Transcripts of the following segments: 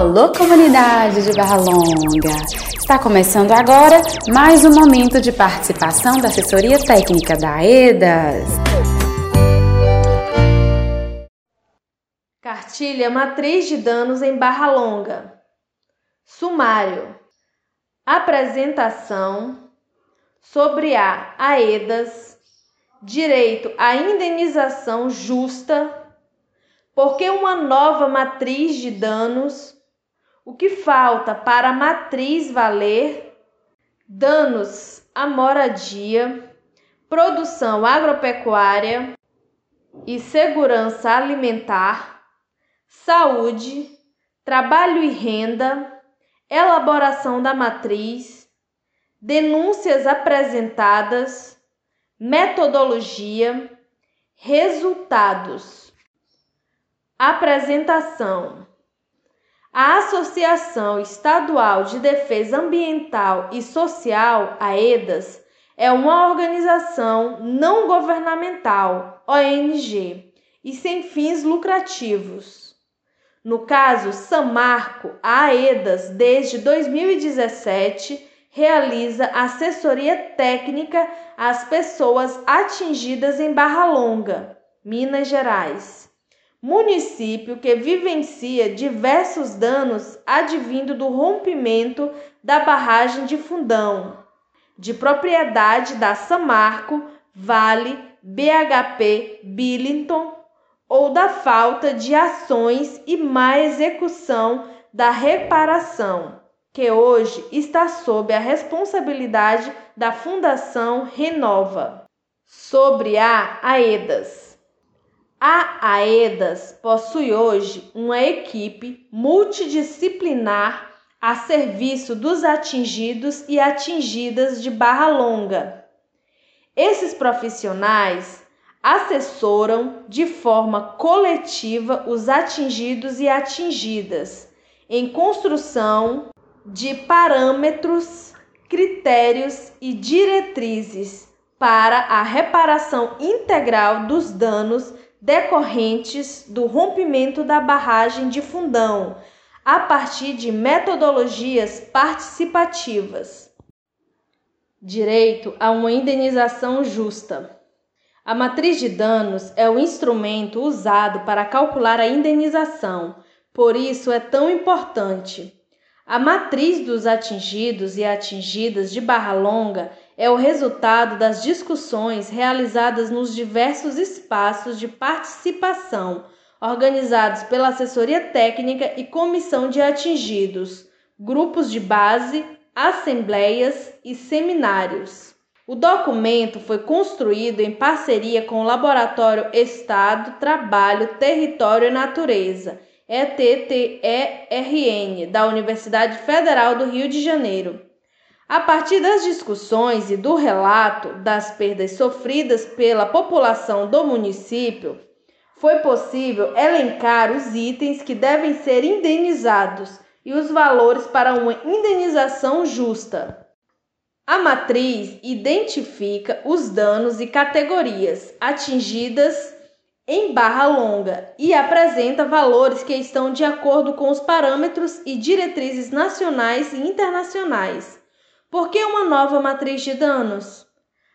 Alô, comunidade de Barra Longa! Está começando agora mais um momento de participação da assessoria técnica da EDAS. Cartilha Matriz de Danos em Barra Longa. Sumário. Apresentação sobre a AEDAS, direito à indenização justa porque uma nova matriz de danos, o que falta para a matriz valer? Danos à moradia, produção agropecuária e segurança alimentar, saúde, trabalho e renda, elaboração da matriz, denúncias apresentadas, metodologia, resultados. Apresentação: A Associação Estadual de Defesa Ambiental e Social, AEDAS, é uma organização não governamental, ONG, e sem fins lucrativos. No caso Samarco, a AEDAS, desde 2017, realiza assessoria técnica às pessoas atingidas em Barra Longa, Minas Gerais município que vivencia diversos danos advindo do rompimento da barragem de Fundão, de propriedade da Samarco, Vale, BHP, Billington, ou da falta de ações e má execução da reparação, que hoje está sob a responsabilidade da Fundação Renova. Sobre a AEDAS. A AEDAS possui hoje uma equipe multidisciplinar a serviço dos atingidos e atingidas de Barra Longa. Esses profissionais assessoram de forma coletiva os atingidos e atingidas em construção de parâmetros, critérios e diretrizes para a reparação integral dos danos decorrentes do rompimento da barragem de Fundão, a partir de metodologias participativas. Direito a uma indenização justa. A matriz de danos é o instrumento usado para calcular a indenização, por isso é tão importante. A matriz dos atingidos e atingidas de Barra Longa é o resultado das discussões realizadas nos diversos espaços de participação organizados pela assessoria técnica e comissão de atingidos, grupos de base, assembleias e seminários. O documento foi construído em parceria com o Laboratório Estado, Trabalho, Território e Natureza, ETTERN, da Universidade Federal do Rio de Janeiro a partir das discussões e do relato das perdas sofridas pela população do município, foi possível elencar os itens que devem ser indenizados e os valores para uma indenização justa. A matriz identifica os danos e categorias atingidas em barra longa e apresenta valores que estão de acordo com os parâmetros e diretrizes nacionais e internacionais por que uma nova matriz de danos?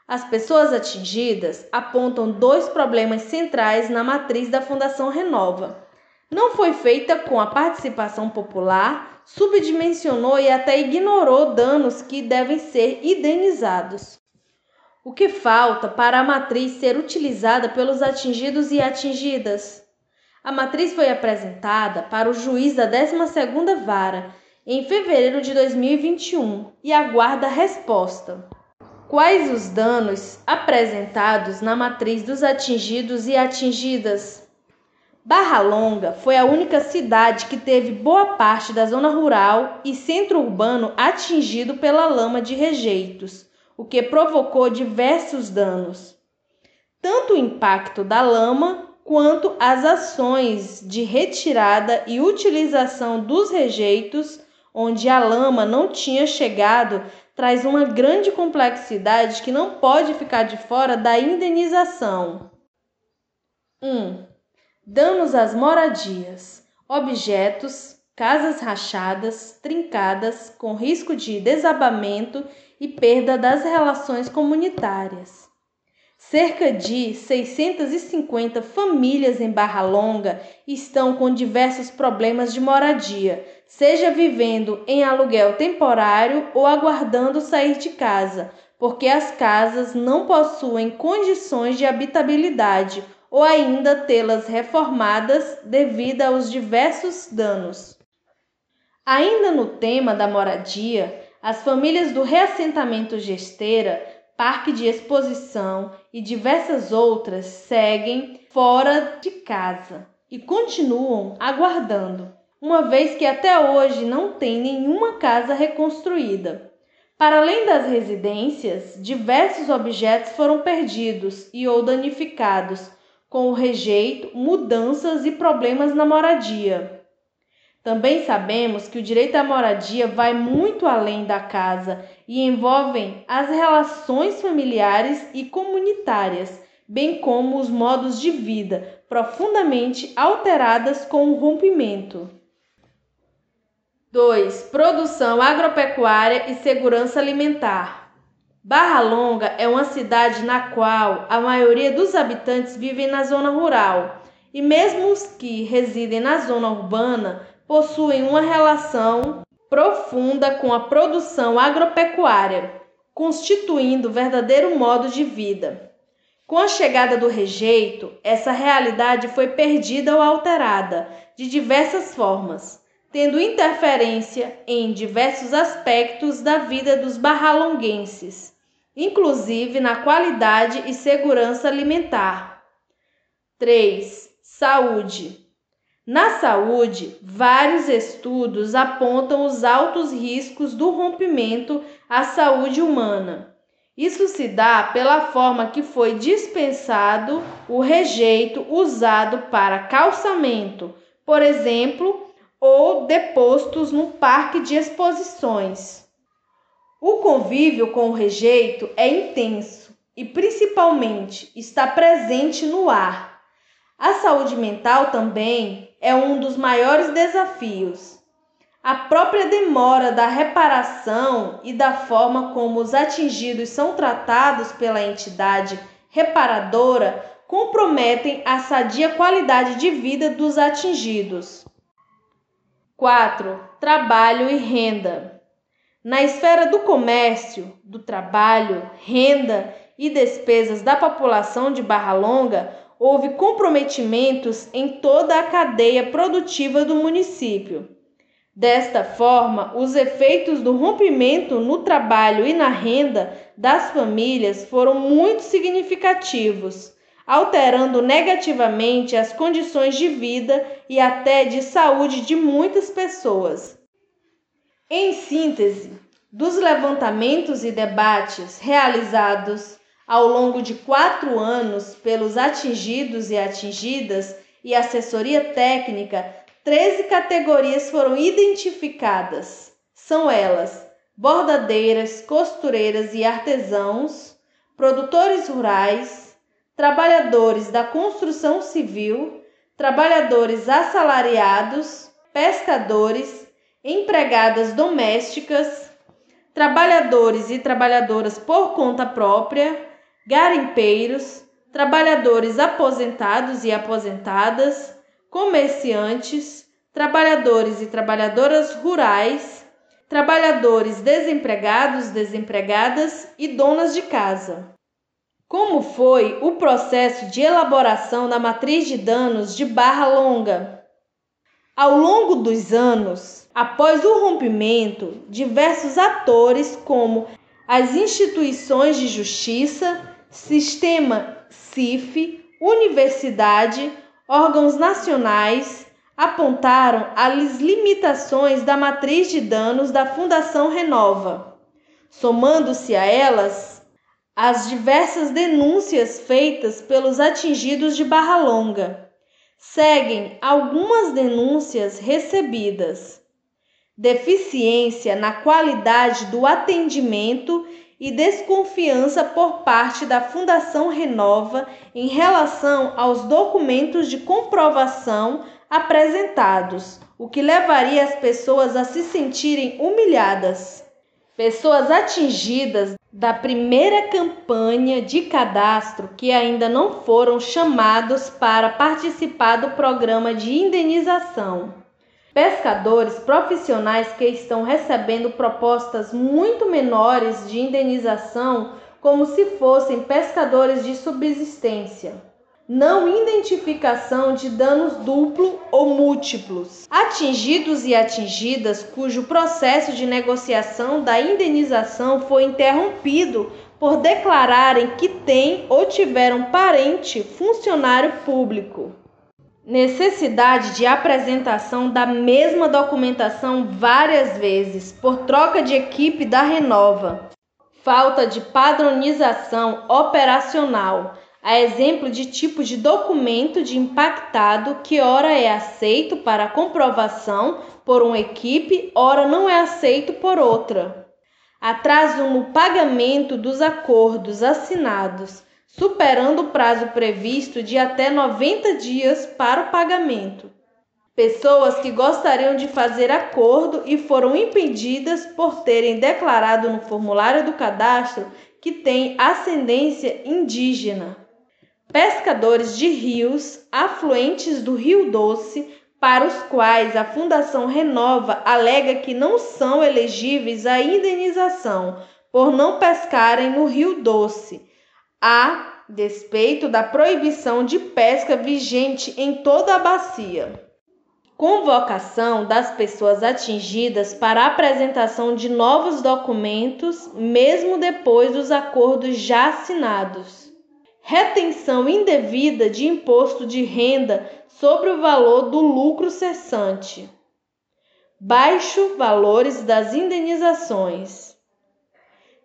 As pessoas atingidas apontam dois problemas centrais na matriz da Fundação Renova. Não foi feita com a participação popular, subdimensionou e até ignorou danos que devem ser indenizados. O que falta para a matriz ser utilizada pelos atingidos e atingidas? A matriz foi apresentada para o juiz da 12ª Vara em fevereiro de 2021 e aguarda resposta. Quais os danos apresentados na matriz dos atingidos e atingidas? Barra Longa foi a única cidade que teve boa parte da zona rural e centro urbano atingido pela lama de rejeitos, o que provocou diversos danos. Tanto o impacto da lama quanto as ações de retirada e utilização dos rejeitos onde a lama não tinha chegado, traz uma grande complexidade que não pode ficar de fora da indenização. 1. Um, danos às moradias, objetos, casas rachadas, trincadas, com risco de desabamento e perda das relações comunitárias. Cerca de 650 famílias em Barra Longa estão com diversos problemas de moradia, seja vivendo em aluguel temporário ou aguardando sair de casa, porque as casas não possuem condições de habitabilidade ou ainda tê-las reformadas devido aos diversos danos. Ainda no tema da moradia, as famílias do reassentamento Gesteira, Parque de Exposição e diversas outras seguem fora de casa e continuam aguardando, uma vez que até hoje não tem nenhuma casa reconstruída. Para além das residências, diversos objetos foram perdidos e ou danificados, com o rejeito, mudanças e problemas na moradia. Também sabemos que o direito à moradia vai muito além da casa e envolvem as relações familiares e comunitárias, bem como os modos de vida profundamente alteradas com o rompimento. 2. Produção agropecuária e segurança alimentar. Barra Longa é uma cidade na qual a maioria dos habitantes vivem na zona rural, e mesmo os que residem na zona urbana possuem uma relação profunda com a produção agropecuária, constituindo verdadeiro modo de vida. Com a chegada do rejeito, essa realidade foi perdida ou alterada de diversas formas tendo interferência em diversos aspectos da vida dos barralonguenses, inclusive na qualidade e segurança alimentar. 3. Saúde. Na saúde, vários estudos apontam os altos riscos do rompimento à saúde humana. Isso se dá pela forma que foi dispensado o rejeito usado para calçamento, por exemplo, ou depostos no parque de exposições. O convívio com o rejeito é intenso e, principalmente, está presente no ar. A saúde mental também é um dos maiores desafios. A própria demora da reparação e da forma como os atingidos são tratados pela entidade reparadora comprometem a sadia qualidade de vida dos atingidos. 4. Trabalho e renda. Na esfera do comércio, do trabalho, renda e despesas da população de Barra Longa, houve comprometimentos em toda a cadeia produtiva do município. Desta forma, os efeitos do rompimento no trabalho e na renda das famílias foram muito significativos alterando negativamente as condições de vida e até de saúde de muitas pessoas. Em síntese, dos levantamentos e debates realizados ao longo de quatro anos pelos atingidos e atingidas e assessoria técnica, 13 categorias foram identificadas. São elas: bordadeiras, costureiras e artesãos, produtores rurais, trabalhadores da construção civil, trabalhadores assalariados, pescadores, empregadas domésticas, trabalhadores e trabalhadoras por conta própria, garimpeiros, trabalhadores aposentados e aposentadas, comerciantes, trabalhadores e trabalhadoras rurais, trabalhadores desempregados, desempregadas e donas de casa. Como foi o processo de elaboração da matriz de danos de barra longa? Ao longo dos anos, após o rompimento, diversos atores, como as instituições de justiça, sistema CIF, universidade, órgãos nacionais, apontaram as limitações da matriz de danos da Fundação Renova. Somando-se a elas, as diversas denúncias feitas pelos atingidos de Barra Longa. Seguem algumas denúncias recebidas. Deficiência na qualidade do atendimento e desconfiança por parte da Fundação Renova em relação aos documentos de comprovação apresentados, o que levaria as pessoas a se sentirem humilhadas. Pessoas atingidas da primeira campanha de cadastro que ainda não foram chamados para participar do programa de indenização. Pescadores profissionais que estão recebendo propostas muito menores de indenização, como se fossem pescadores de subsistência não identificação de danos duplo ou múltiplos. Atingidos e atingidas cujo processo de negociação da indenização foi interrompido por declararem que têm ou tiveram parente funcionário público. Necessidade de apresentação da mesma documentação várias vezes por troca de equipe da Renova. Falta de padronização operacional a exemplo de tipo de documento de impactado que ora é aceito para comprovação por uma equipe, ora não é aceito por outra. Atraso no pagamento dos acordos assinados, superando o prazo previsto de até 90 dias para o pagamento. Pessoas que gostariam de fazer acordo e foram impedidas por terem declarado no formulário do cadastro que têm ascendência indígena pescadores de rios afluentes do Rio Doce, para os quais a Fundação Renova alega que não são elegíveis à indenização por não pescarem no Rio Doce, a despeito da proibição de pesca vigente em toda a bacia. Convocação das pessoas atingidas para apresentação de novos documentos, mesmo depois dos acordos já assinados. Retenção indevida de imposto de renda sobre o valor do lucro cessante, baixo valores das indenizações,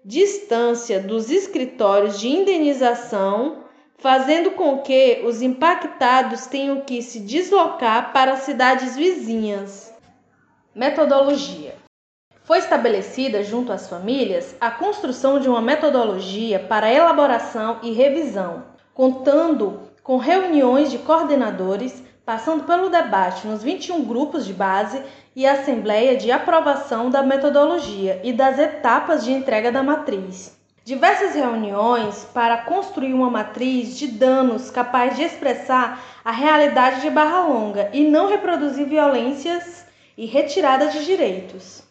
distância dos escritórios de indenização, fazendo com que os impactados tenham que se deslocar para cidades vizinhas. Metodologia foi estabelecida, junto às famílias, a construção de uma metodologia para elaboração e revisão, contando com reuniões de coordenadores, passando pelo debate nos 21 grupos de base e assembleia de aprovação da metodologia e das etapas de entrega da matriz. Diversas reuniões para construir uma matriz de danos capaz de expressar a realidade de Barra Longa e não reproduzir violências e retirada de direitos.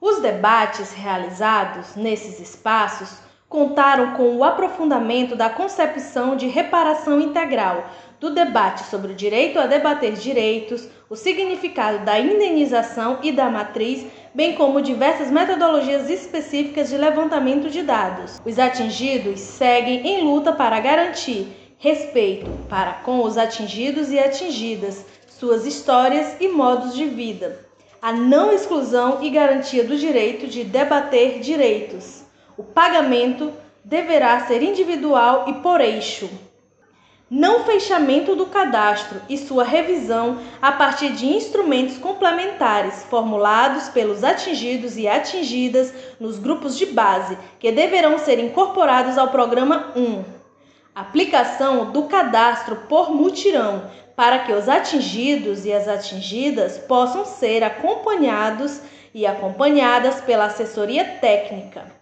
Os debates realizados nesses espaços contaram com o aprofundamento da concepção de reparação integral, do debate sobre o direito a debater direitos, o significado da indenização e da matriz, bem como diversas metodologias específicas de levantamento de dados. Os atingidos seguem em luta para garantir respeito para com os atingidos e atingidas, suas histórias e modos de vida a não exclusão e garantia do direito de debater direitos. O pagamento deverá ser individual e por eixo. Não fechamento do cadastro e sua revisão a partir de instrumentos complementares formulados pelos atingidos e atingidas nos grupos de base, que deverão ser incorporados ao programa 1. Aplicação do cadastro por mutirão, para que os atingidos e as atingidas possam ser acompanhados e acompanhadas pela assessoria técnica.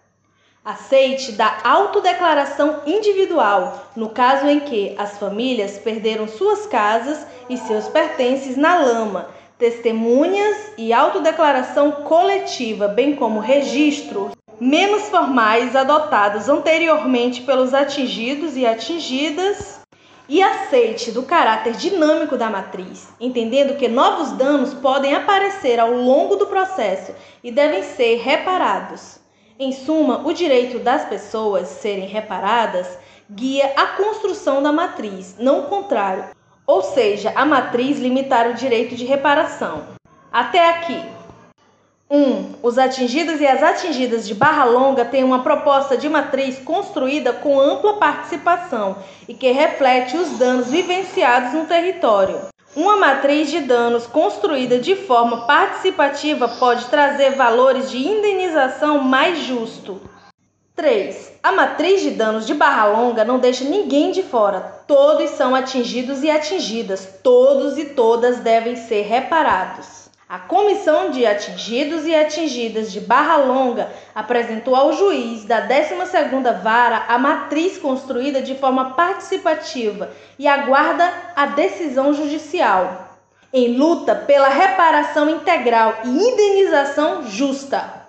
Aceite da autodeclaração individual, no caso em que as famílias perderam suas casas e seus pertences na lama, testemunhas e autodeclaração coletiva, bem como registro menos formais adotados anteriormente pelos atingidos e atingidas e aceite do caráter dinâmico da matriz, entendendo que novos danos podem aparecer ao longo do processo e devem ser reparados. Em suma, o direito das pessoas serem reparadas guia a construção da matriz, não o contrário, ou seja, a matriz limitar o direito de reparação. Até aqui. 1. Um, os atingidos e as atingidas de Barra Longa têm uma proposta de matriz construída com ampla participação e que reflete os danos vivenciados no território. Uma matriz de danos construída de forma participativa pode trazer valores de indenização mais justo. 3. A matriz de danos de Barra Longa não deixa ninguém de fora. Todos são atingidos e atingidas. Todos e todas devem ser reparados. A Comissão de Atingidos e Atingidas de Barra Longa apresentou ao juiz da 12ª Vara a matriz construída de forma participativa e aguarda a decisão judicial em luta pela reparação integral e indenização justa.